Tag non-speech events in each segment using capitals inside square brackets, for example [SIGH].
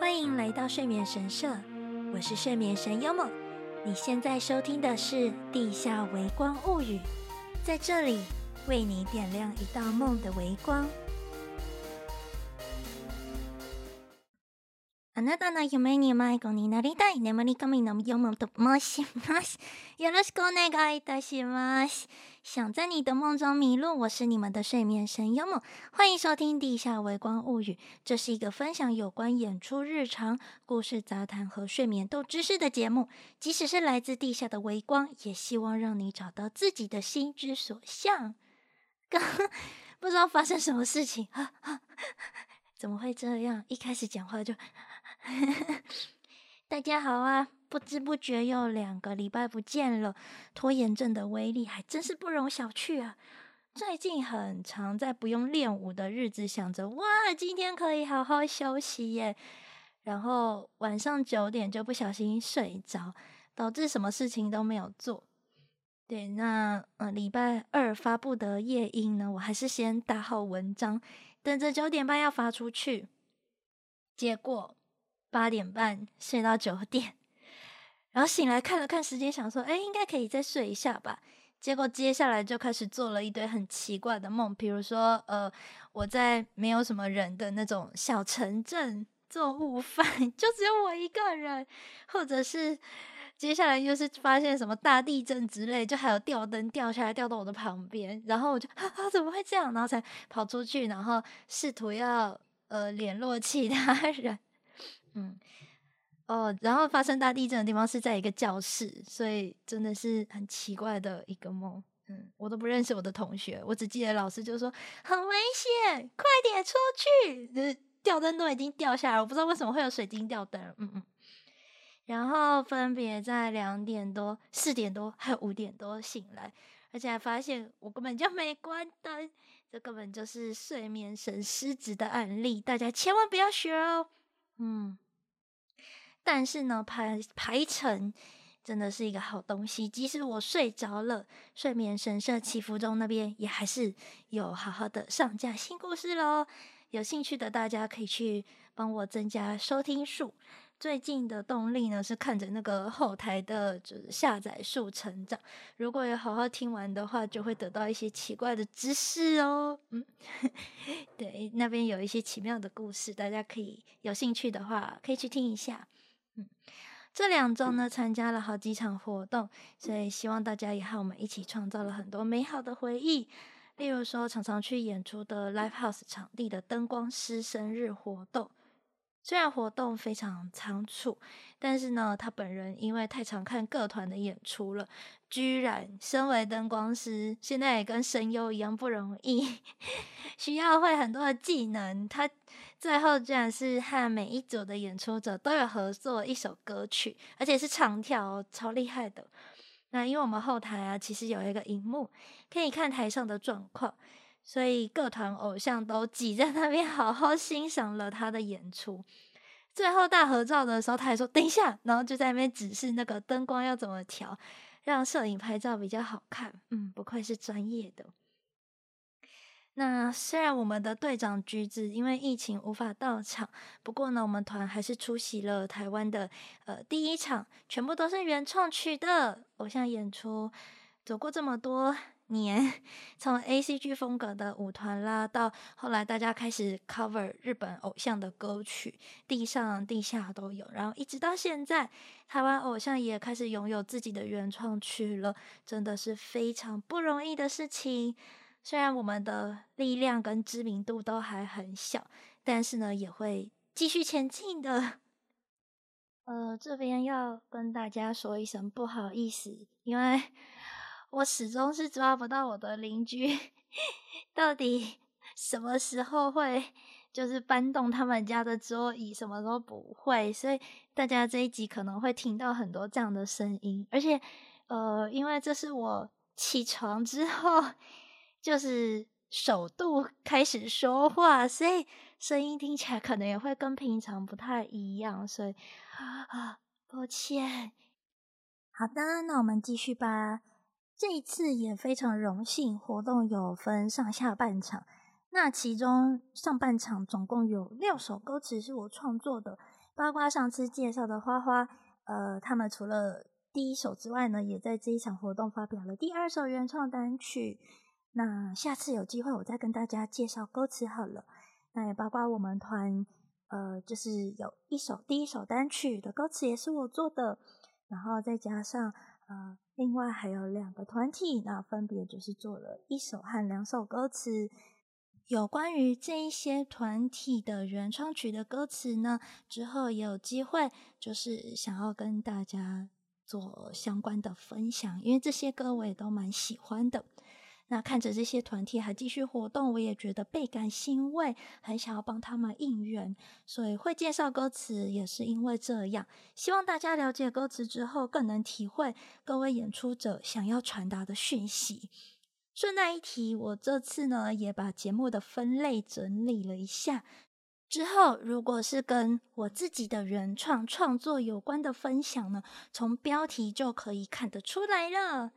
欢迎来到睡眠神社，我是睡眠神优梦。你现在收听的是《地下微光物语》，在这里为你点亮一道梦的微光。あなたの梦に迷子になりたい眠り神の优梦と申します。[LAUGHS] よろしくお愿いいたします。想在你的梦中迷路，我是你们的睡眠神优梦，欢迎收听《地下微光物语》。这是一个分享有关演出日常、故事杂谈和睡眠斗知识的节目。即使是来自地下的微光，也希望让你找到自己的心之所向。刚[LAUGHS] 不知道发生什么事情，哈哈，[LAUGHS] 怎么会这样？一开始讲话就。 [LAUGHS] 大家好啊！不知不觉又两个礼拜不见了，拖延症的威力还真是不容小觑啊！最近很常在不用练舞的日子，想着哇，今天可以好好休息耶，然后晚上九点就不小心睡着，导致什么事情都没有做。对，那呃礼拜二发布的夜莺呢，我还是先打好文章，等着九点半要发出去，结果。八点半睡到九点，然后醒来看了看时间，想说：“哎，应该可以再睡一下吧。”结果接下来就开始做了一堆很奇怪的梦，比如说，呃，我在没有什么人的那种小城镇做午饭，[LAUGHS] 就只有我一个人，或者是接下来又是发现什么大地震之类，就还有吊灯掉下来掉到我的旁边，然后我就啊啊，怎么会这样？然后才跑出去，然后试图要呃联络其他人。嗯，哦，然后发生大地震的地方是在一个教室，所以真的是很奇怪的一个梦。嗯，我都不认识我的同学，我只记得老师就说很危险，快点出去！就是吊灯都已经掉下来，我不知道为什么会有水晶吊灯。嗯嗯，然后分别在两点多、四点多还有五点多醒来，而且还发现我根本就没关灯，这根本就是睡眠神失职的案例，大家千万不要学哦。嗯，但是呢，排排程真的是一个好东西。即使我睡着了，睡眠神社祈福中那边也还是有好好的上架新故事喽。有兴趣的大家可以去帮我增加收听数。最近的动力呢，是看着那个后台的就是下载数成长。如果有好好听完的话，就会得到一些奇怪的知识哦。嗯，[LAUGHS] 对，那边有一些奇妙的故事，大家可以有兴趣的话可以去听一下。嗯，这两周呢，参加了好几场活动，所以希望大家也和我们一起创造了很多美好的回忆。例如说，常常去演出的 Live House 场地的灯光师生日活动。虽然活动非常仓促，但是呢，他本人因为太常看各团的演出了，居然身为灯光师，现在也跟声优一样不容易，[LAUGHS] 需要会很多的技能。他最后居然是和每一组的演出者都有合作一首歌曲，而且是长跳哦，超厉害的。那因为我们后台啊，其实有一个荧幕可以看台上的状况。所以各团偶像都挤在那边，好好欣赏了他的演出。最后大合照的时候，他还说：“等一下。”然后就在那边指示那个灯光要怎么调，让摄影拍照比较好看。嗯，不愧是专业的。那虽然我们的队长橘子因为疫情无法到场，不过呢，我们团还是出席了台湾的呃第一场，全部都是原创曲的偶像演出。走过这么多。年 [LAUGHS] 从 A C G 风格的舞团啦，到后来大家开始 cover 日本偶像的歌曲，地上地下都有，然后一直到现在，台湾偶像也开始拥有自己的原创曲了，真的是非常不容易的事情。虽然我们的力量跟知名度都还很小，但是呢，也会继续前进的。呃，这边要跟大家说一声不好意思，因为。我始终是抓不到我的邻居 [LAUGHS] 到底什么时候会就是搬动他们家的桌椅，什么时候不会，所以大家这一集可能会听到很多这样的声音，而且呃，因为这是我起床之后就是首度开始说话，所以声音听起来可能也会跟平常不太一样，所以啊，抱歉。好的，那我们继续吧。这一次也非常荣幸，活动有分上下半场。那其中上半场总共有六首歌词是我创作的，包括上次介绍的花花，呃，他们除了第一首之外呢，也在这一场活动发表了第二首原创单曲。那下次有机会我再跟大家介绍歌词好了。那也包括我们团，呃，就是有一首第一首单曲的歌词也是我做的，然后再加上呃，另外还有两个团体，那分别就是做了一首和两首歌词。有关于这一些团体的原创曲的歌词呢，之后也有机会，就是想要跟大家做相关的分享，因为这些歌我也都蛮喜欢的。那看着这些团体还继续活动，我也觉得倍感欣慰，很想要帮他们应援，所以会介绍歌词也是因为这样。希望大家了解歌词之后，更能体会各位演出者想要传达的讯息。顺带一提，我这次呢也把节目的分类整理了一下，之后如果是跟我自己的原创创作有关的分享呢，从标题就可以看得出来了。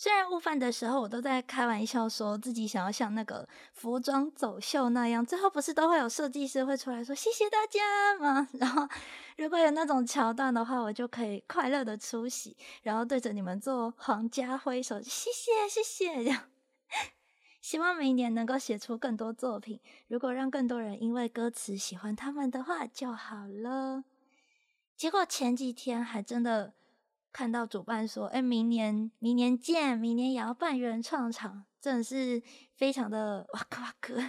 虽然悟饭的时候，我都在开玩笑说自己想要像那个服装走秀那样，最后不是都会有设计师会出来说谢谢大家吗？[LAUGHS] 然后如果有那种桥段的话，我就可以快乐的出席，然后对着你们做皇家挥手，谢谢谢谢这样。[LAUGHS] 希望明年能够写出更多作品，如果让更多人因为歌词喜欢他们的话就好了。结果前几天还真的。看到主办说：“哎，明年明年见，明年也要办原创场，真的是非常的哇克哇克。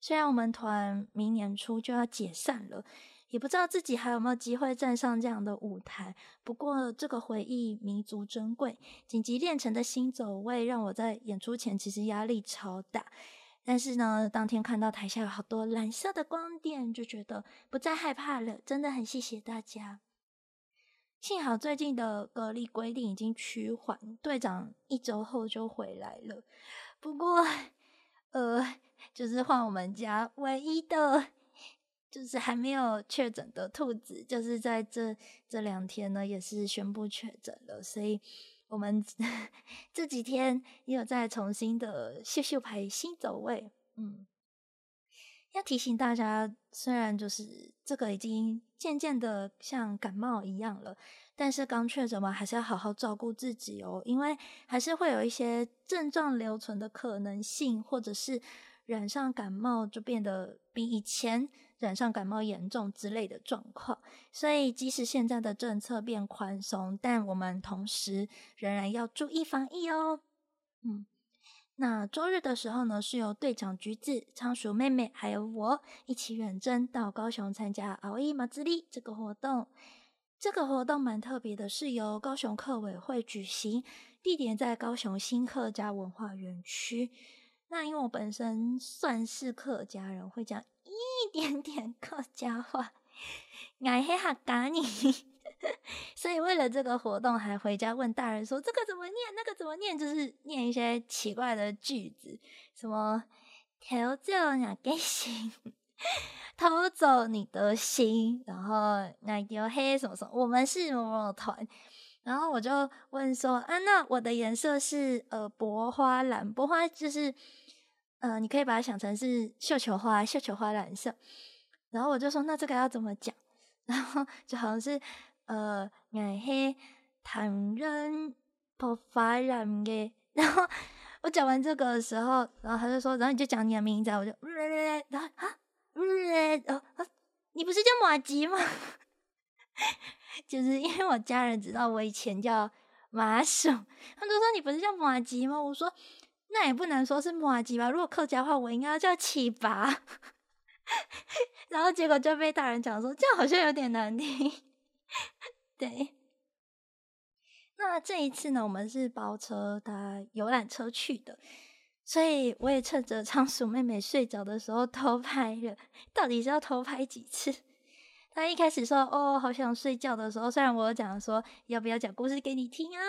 虽然我们团明年初就要解散了，也不知道自己还有没有机会站上这样的舞台。不过这个回忆弥足珍贵，紧急练成的新走位让我在演出前其实压力超大。但是呢，当天看到台下有好多蓝色的光点，就觉得不再害怕了。真的很谢谢大家。”幸好最近的隔离规定已经趋缓，队长一周后就回来了。不过，呃，就是换我们家唯一的，就是还没有确诊的兔子，就是在这这两天呢，也是宣布确诊了。所以，我们 [LAUGHS] 这几天也有在重新的秀秀牌新走位。嗯，要提醒大家，虽然就是这个已经。渐渐的像感冒一样了，但是刚确诊嘛，还是要好好照顾自己哦，因为还是会有一些症状留存的可能性，或者是染上感冒就变得比以前染上感冒严重之类的状况。所以即使现在的政策变宽松，但我们同时仍然要注意防疫哦。嗯。那周日的时候呢，是由队长橘子、仓鼠妹妹还有我一起远征到高雄参加“葵祭り”这个活动。这个活动蛮特别的，是由高雄客委会举行，地点在高雄新客家文化园区。那因为我本身算是客家人，会讲一点点客家话，爱黑哈嘎你。所以为了这个活动，还回家问大人说：“这个怎么念？那个怎么念？”就是念一些奇怪的句子，什么“偷走你的心，[LAUGHS] 偷走你的心”，然后“那丢黑什么什么”，我们是某某团。然后我就问说：“啊，那我的颜色是呃薄花蓝，薄花就是呃，你可以把它想成是绣球花，绣球花蓝色。”然后我就说：“那这个要怎么讲？” [LAUGHS] 然后就好像是。呃，爱黑唐人不发染嘅。然后我讲完这个的时候，然后他就说，然后你就讲你的名字，我就，然后啊，然后啊，你不是叫马吉吗？[LAUGHS] 就是因为我家人知道我以前叫麻薯，他就说你不是叫马吉吗？我说那也不能说是马吉吧，如果客家话，我应该要叫七八。[LAUGHS] 然后结果就被大人讲说，这样好像有点难听。[LAUGHS] 对，那这一次呢，我们是包车搭游览车去的，所以我也趁着仓鼠妹妹睡着的时候偷拍了。到底是要偷拍几次？她一开始说：“哦，好想睡觉”的时候，虽然我讲说要不要讲故事给你听啊，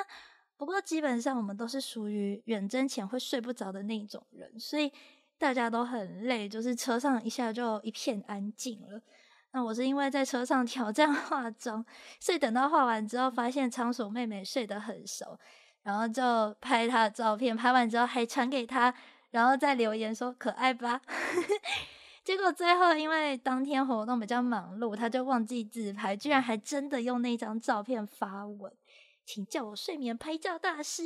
不过基本上我们都是属于远征前会睡不着的那种人，所以大家都很累，就是车上一下就一片安静了。那我是因为在车上挑战 [LAUGHS] 化妆，所以等到化完之后，发现仓鼠妹妹睡得很熟，然后就拍她的照片，拍完之后还传给她，然后再留言说可爱吧。[LAUGHS] 结果最后因为当天活动比较忙碌，他就忘记自拍，居然还真的用那张照片发文，请叫我睡眠拍照大师。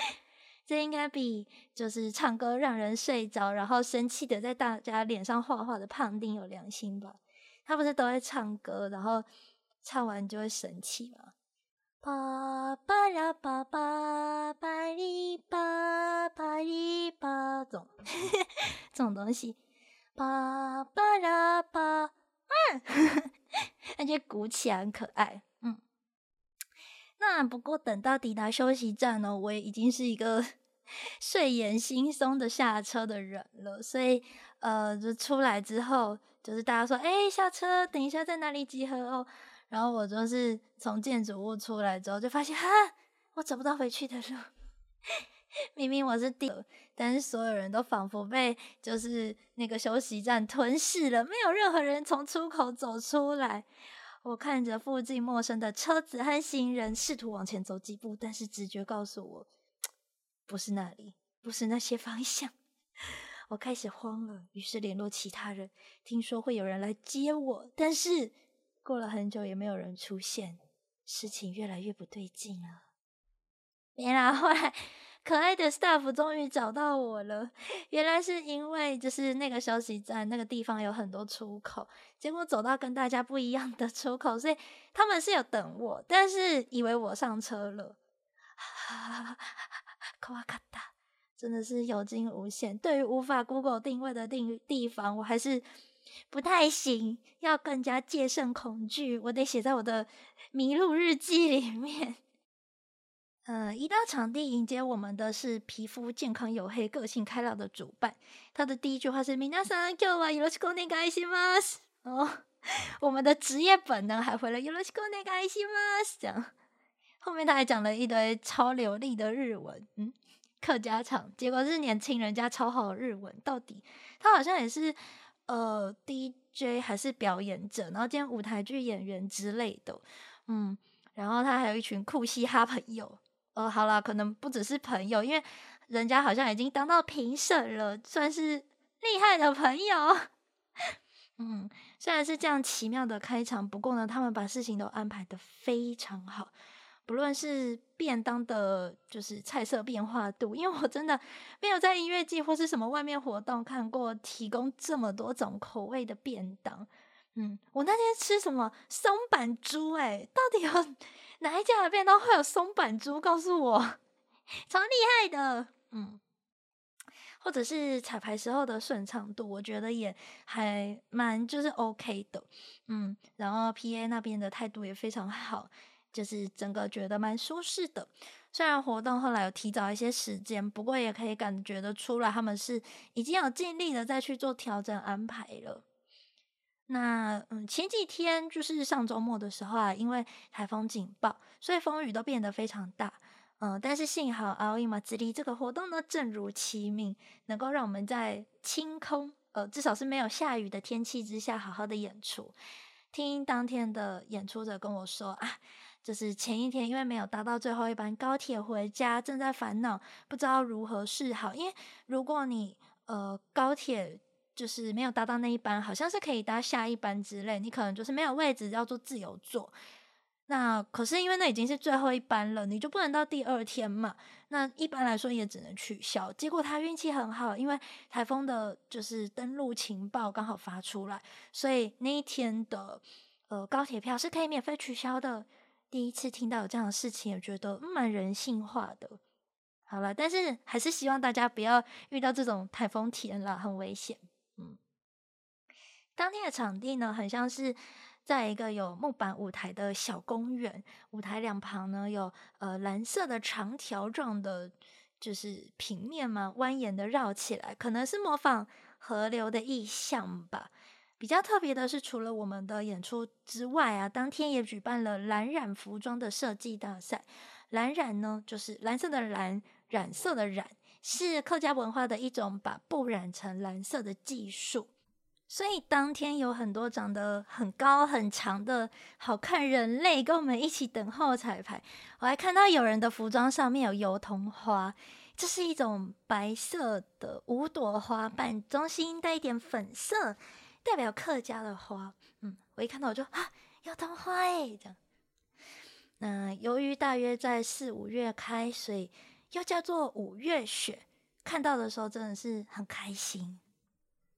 [LAUGHS] 这应该比就是唱歌让人睡着，然后生气的在大家脸上画画的胖丁有良心吧？他不是都会唱歌，然后唱完就会生气吗？巴巴拉巴巴巴里巴巴里巴，这种 [LAUGHS] 这种东西，巴巴拉巴，嗯，[LAUGHS] 感觉鼓起来很可爱，嗯。那不过等到抵达休息站呢，我也已经是一个 [LAUGHS] 睡眼惺忪的下车的人了，所以呃，就出来之后，就是大家说，哎，下车，等一下在哪里集合哦。然后我就是从建筑物出来之后，就发现哈，我找不到回去的路。明明我是第，但是所有人都仿佛被就是那个休息站吞噬了，没有任何人从出口走出来。我看着附近陌生的车子和行人，试图往前走几步，但是直觉告诉我，[TSK] 不是那里，不是那些方向。我开始慌了，于是联络其他人，听说会有人来接我，但是。过了很久也没有人出现，事情越来越不对劲了。没啦，后来可爱的 staff 终于找到我了。原来是因为就是那个休息站那个地方有很多出口，结果走到跟大家不一样的出口，所以他们是有等我，但是以为我上车了。[LAUGHS] 可哇卡达，真的是有惊无险。对于无法 Google 定位的地地方，我还是。不太行，要更加戒慎恐惧。我得写在我的迷路日记里面。[LAUGHS] 呃，一到场地迎接我们的是皮肤健康黝黑、个性开朗的主办。他的第一句话是“皆さん、今日はよろしくお愿いします”。哦，[LAUGHS] 我们的职业本能还回了“よろしくお愿いします”。这样，后面他还讲了一堆超流利的日文，嗯， 客家场。结果是年轻人家超好日文，到底他好像也是。呃，DJ 还是表演者，然后兼舞台剧演员之类的，嗯，然后他还有一群酷嘻哈朋友。呃，好啦，可能不只是朋友，因为人家好像已经当到评审了，算是厉害的朋友。[LAUGHS] 嗯，虽然是这样奇妙的开场，不过呢，他们把事情都安排的非常好。不论是便当的，就是菜色变化度，因为我真的没有在音乐季或是什么外面活动看过提供这么多种口味的便当。嗯，我那天吃什么松板猪？哎，到底有哪一家的便当会有松板猪？告诉我，超厉害的。嗯，或者是彩排时候的顺畅度，我觉得也还蛮就是 OK 的。嗯，然后 PA 那边的态度也非常好。就是整个觉得蛮舒适的，虽然活动后来有提早一些时间，不过也可以感觉得出来，他们是已经有尽力的再去做调整安排了。那嗯，前几天就是上周末的时候啊，因为台风警报，所以风雨都变得非常大。嗯，但是幸好奥伊马兹利这个活动呢，正如其名，能够让我们在清空，呃，至少是没有下雨的天气之下，好好的演出。听当天的演出者跟我说啊。就是前一天，因为没有搭到最后一班高铁回家，正在烦恼，不知道如何是好。因为如果你呃高铁就是没有搭到那一班，好像是可以搭下一班之类，你可能就是没有位置要做自由座。那可是因为那已经是最后一班了，你就不能到第二天嘛。那一般来说也只能取消。结果他运气很好，因为台风的就是登陆情报刚好发出来，所以那一天的呃高铁票是可以免费取消的。第一次听到有这样的事情，也觉得蛮人性化的。好了，但是还是希望大家不要遇到这种台风天啦，很危险。嗯，当天的场地呢，很像是在一个有木板舞台的小公园，舞台两旁呢有呃蓝色的长条状的，就是平面嘛，蜿蜒的绕起来，可能是模仿河流的意象吧。比较特别的是，除了我们的演出之外啊，当天也举办了蓝染服装的设计大赛。蓝染呢，就是蓝色的蓝，染色的染，是客家文化的一种把布染成蓝色的技术。所以当天有很多长得很高很长的好看人类跟我们一起等候彩排。我还看到有人的服装上面有油桐花。这是一种白色的五朵花瓣，中心带一点粉色，代表客家的花。嗯，我一看到我就啊，有桃花哎，这样。那由于大约在四五月开，所以又叫做五月雪。看到的时候真的是很开心。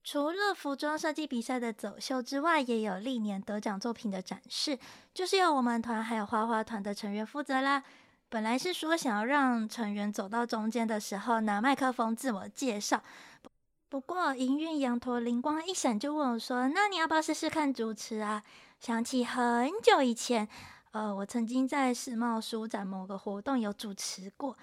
除了服装设计比赛的走秀之外，也有历年得奖作品的展示，就是由我们团还有花花团的成员负责啦。本来是说想要让成员走到中间的时候拿麦克风自我介绍，不过营运羊驼灵光一闪就问我说：“那你要不要试试看主持啊？”想起很久以前，呃，我曾经在世贸书展某个活动有主持过。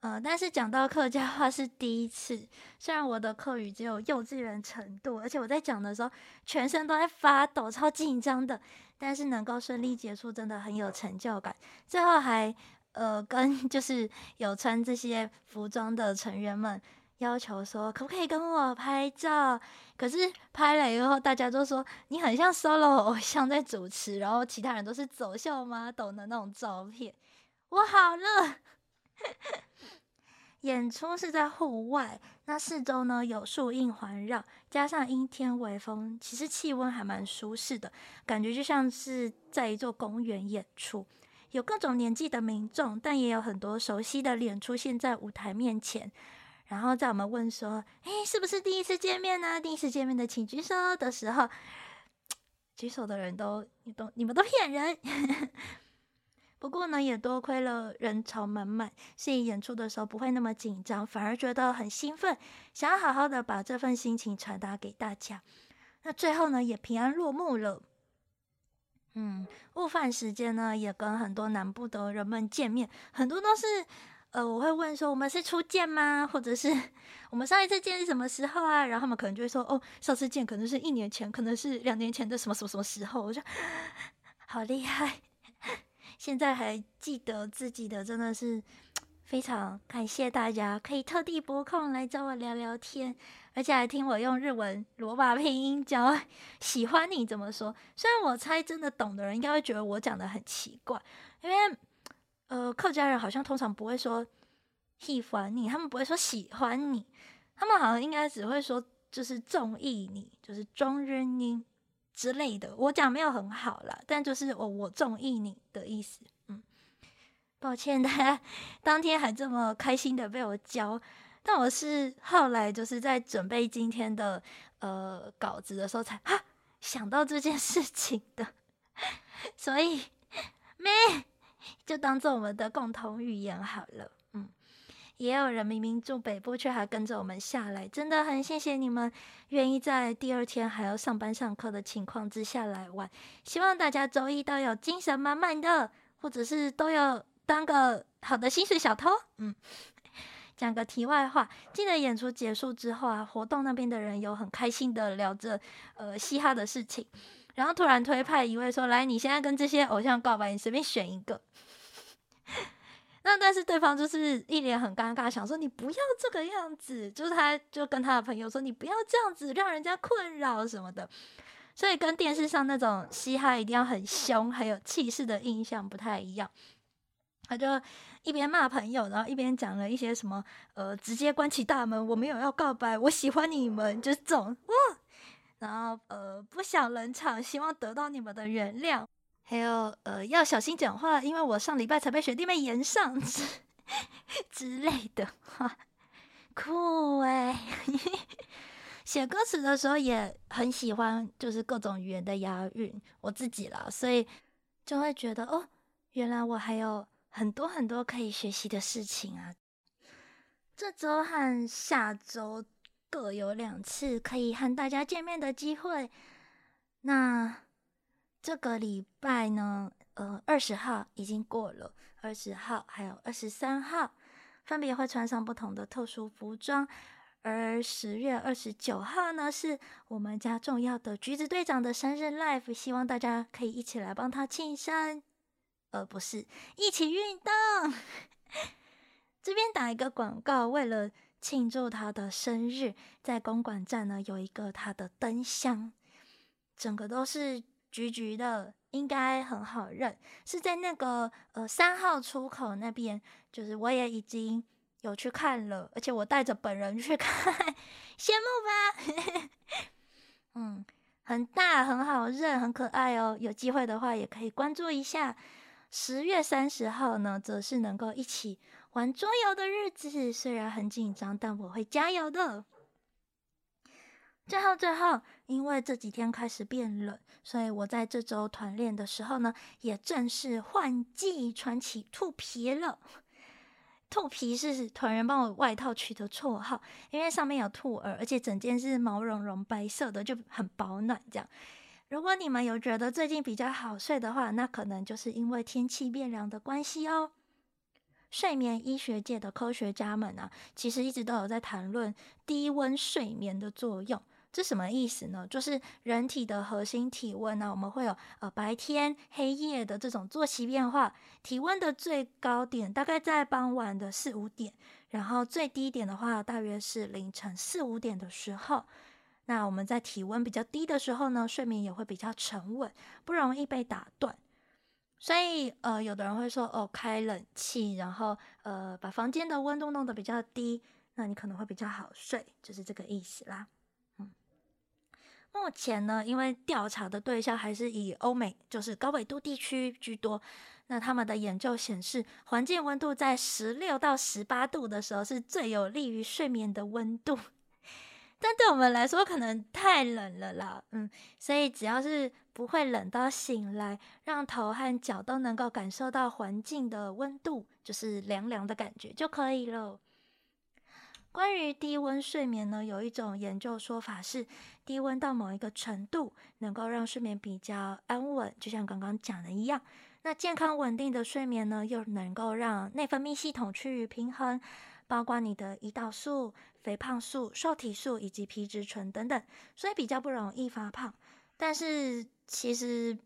呃，但是讲到客家话是第一次，虽然我的客语只有幼稚园程度，而且我在讲的时候全身都在发抖，超紧张的，但是能够顺利结束，真的很有成就感。最后还呃跟 [LAUGHS] 就是有穿这些服装的成员们要求说，可不可以跟我拍照？可是拍了以后，大家都说你很像 solo 偶像在主持，然后其他人都是走秀 model 的那种照片，我好热。[LAUGHS] 演出是在户外，那四周呢有树荫环绕，加上阴天微风，其实气温还蛮舒适的，感觉就像是在一座公园演出。有各种年纪的民众，但也有很多熟悉的脸出现在舞台面前。然后在我们问说：“哎，是不是第一次见面呢？第一次见面的请举手”的时候，举手的人都你都你们都骗人。[LAUGHS] 不过呢，也多亏了人潮满满，所以演出的时候不会那么紧张，反而觉得很兴奋，想要好好的把这份心情传达给大家。那最后呢，也平安落幕了。嗯，午饭时间呢，也跟很多南部的人们见面，很多都是，呃，我会问说，我们是初见吗？或者是我们上一次见是什么时候啊？然后他们可能就会说，哦，上次见可能是一年前，可能是两年前的什么什么什么时候。我说，[LAUGHS] 好厉害。现在还记得自己的，真的是非常感谢大家可以特地拨空来找我聊聊天，而且还听我用日文罗马拼音教 [LAUGHS] 喜欢你怎么说。虽然我猜真的懂的人应该会觉得我讲的很奇怪，因为呃客家人好像通常不会说喜欢你，他们不会说喜欢你，他们好像应该只会说就是中意你，就是中日你。之类的，我讲没有很好啦，但就是我我中意你的意思，嗯，抱歉 [LAUGHS] 大家当天还这么开心的被我教，但我是后来就是在准备今天的呃稿子的时候才哈想到这件事情的，[LAUGHS] 所以 [LAUGHS] 没就当做我们的共同语言好了。嗯也有人明明住北部，却还跟着我们下来，真的很谢谢你们，愿意在第二天还要上班上课的情况之下来玩。希望大家周一都有精神满满的，或者是都有当个好的薪水小偷。嗯，讲个题外话，记得演出结束之后啊，活动那边的人有很开心的聊着呃嘻哈的事情，然后突然推派一位说：“来，你现在跟这些偶像告白，你随便选一个。”那但是对方就是一脸很尴尬，想说你不要这个样子，就是他就跟他的朋友说你不要这样子，让人家困扰什么的。所以跟电视上那种嘻哈一定要很凶、很有气势的印象不太一样。他就一边骂朋友，然后一边讲了一些什么呃，直接关起大门，我没有要告白，我喜欢你们，就是这种哇。然后呃，不想冷场，希望得到你们的原谅。还有呃，要小心讲话，因为我上礼拜才被学弟妹延上之 [LAUGHS] 之类的话，酷哎、欸！[LAUGHS] 写歌词的时候也很喜欢，就是各种语言的押韵，我自己啦，所以就会觉得哦，原来我还有很多很多可以学习的事情啊。这周和下周各有两次可以和大家见面的机会，那。这个礼拜呢，呃，二十号已经过了，二十号还有二十三号，分别会穿上不同的特殊服装。而十月二十九号呢，是我们家重要的橘子队长的生日 live，希望大家可以一起来帮他庆生，呃，不是，一起运动。[LAUGHS] 这边打一个广告，为了庆祝他的生日，在公馆站呢有一个他的灯箱，整个都是。橘橘的应该很好认，是在那个呃三号出口那边，就是我也已经有去看了，而且我带着本人去看，羡慕吧？[LAUGHS] 嗯，很大，很好认，很可爱哦。有机会的话，也可以关注一下。十月三十号呢，则是能够一起玩桌游的日子。虽然很紧张，但我会加油的。最后，最后，因为这几天开始变冷，所以我在这周团练的时候呢，也正式换季穿起兔皮了。兔皮是团员帮我外套取的绰号，因为上面有兔耳，而且整件是毛茸茸白色的，就很保暖。这样，如果你们有觉得最近比较好睡的话，那可能就是因为天气变凉的关系哦。睡眠医学界的科学家们啊，其实一直都有在谈论低温睡眠的作用。这什么意思呢？就是人体的核心体温呢，我们会有呃白天黑夜的这种作息变化。体温的最高点大概在傍晚的四五点，然后最低点的话大约是凌晨四五点的时候。那我们在体温比较低的时候呢，睡眠也会比较沉稳，不容易被打断。所以呃，有的人会说哦，开冷气，然后呃把房间的温度弄得比较低，那你可能会比较好睡，就是这个意思啦。嗯目前呢，因为调查的对象还是以欧美，就是高纬度地区居多。那他们的研究显示，环境温度在十六到十八度的时候是最有利于睡眠的温度。但对我们来说，可能太冷了啦。嗯，所以只要是不会冷到醒来，让头和脚都能够感受到环境的温度，就是凉凉的感觉就可以了。关于低温睡眠呢，有一种研究说法是，低温到某一个程度，能够让睡眠比较安稳，就像刚刚讲的一样。那健康稳定的睡眠呢，又能够让内分泌系统趋于平衡，包括你的胰岛素、肥胖素、瘦体素以及皮质醇等等，所以比较不容易发胖。但是其实，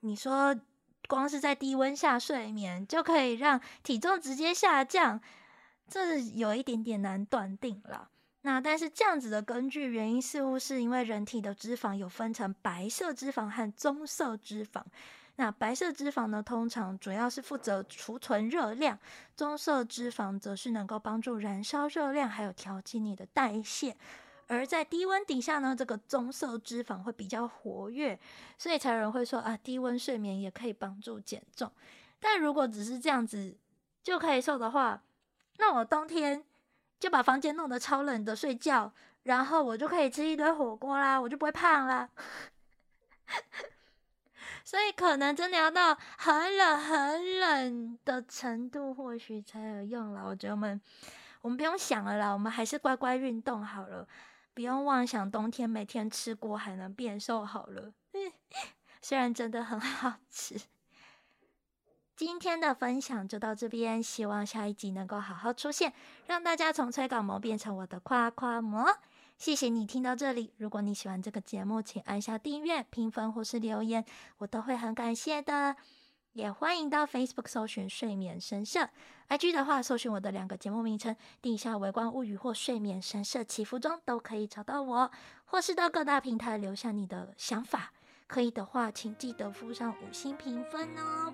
你说光是在低温下睡眠，就可以让体重直接下降。这有一点点难断定了。那但是这样子的根据原因，似乎是因为人体的脂肪有分成白色脂肪和棕色脂肪。那白色脂肪呢，通常主要是负责储存热量；棕色脂肪则是能够帮助燃烧热量，还有调节你的代谢。而在低温底下呢，这个棕色脂肪会比较活跃，所以才有人会说啊，低温睡眠也可以帮助减重。但如果只是这样子就可以瘦的话，那我冬天就把房间弄得超冷的睡觉，然后我就可以吃一堆火锅啦，我就不会胖啦。所以可能真的要到很冷很冷的程度，或许才有用了。我觉得我们我们不用想了啦，我们还是乖乖运动好了，不用妄想冬天每天吃锅还能变瘦好了。[LAUGHS] 虽然真的很 [LAUGHS] 好吃。今天的分享就到这边，希望下一集能够好好出现，让大家从催稿魔变成我的夸夸魔。谢谢你听到这里，如果你喜欢这个节目，请按下订阅、评分或是留言，我都会很感谢的。也欢迎到 Facebook 搜寻睡眠神社，IG 的话搜寻我的两个节目名称《地下微光物语》或《睡眠神社祈福中》，都可以找到我，或是到各大平台留下你的想法。可以的话，请记得附上五星评分哦。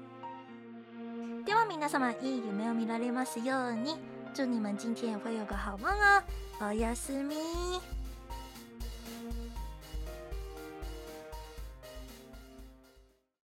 では皆様いい梦を见られますように。祝你们今天也会有个好梦哦。おやすみ。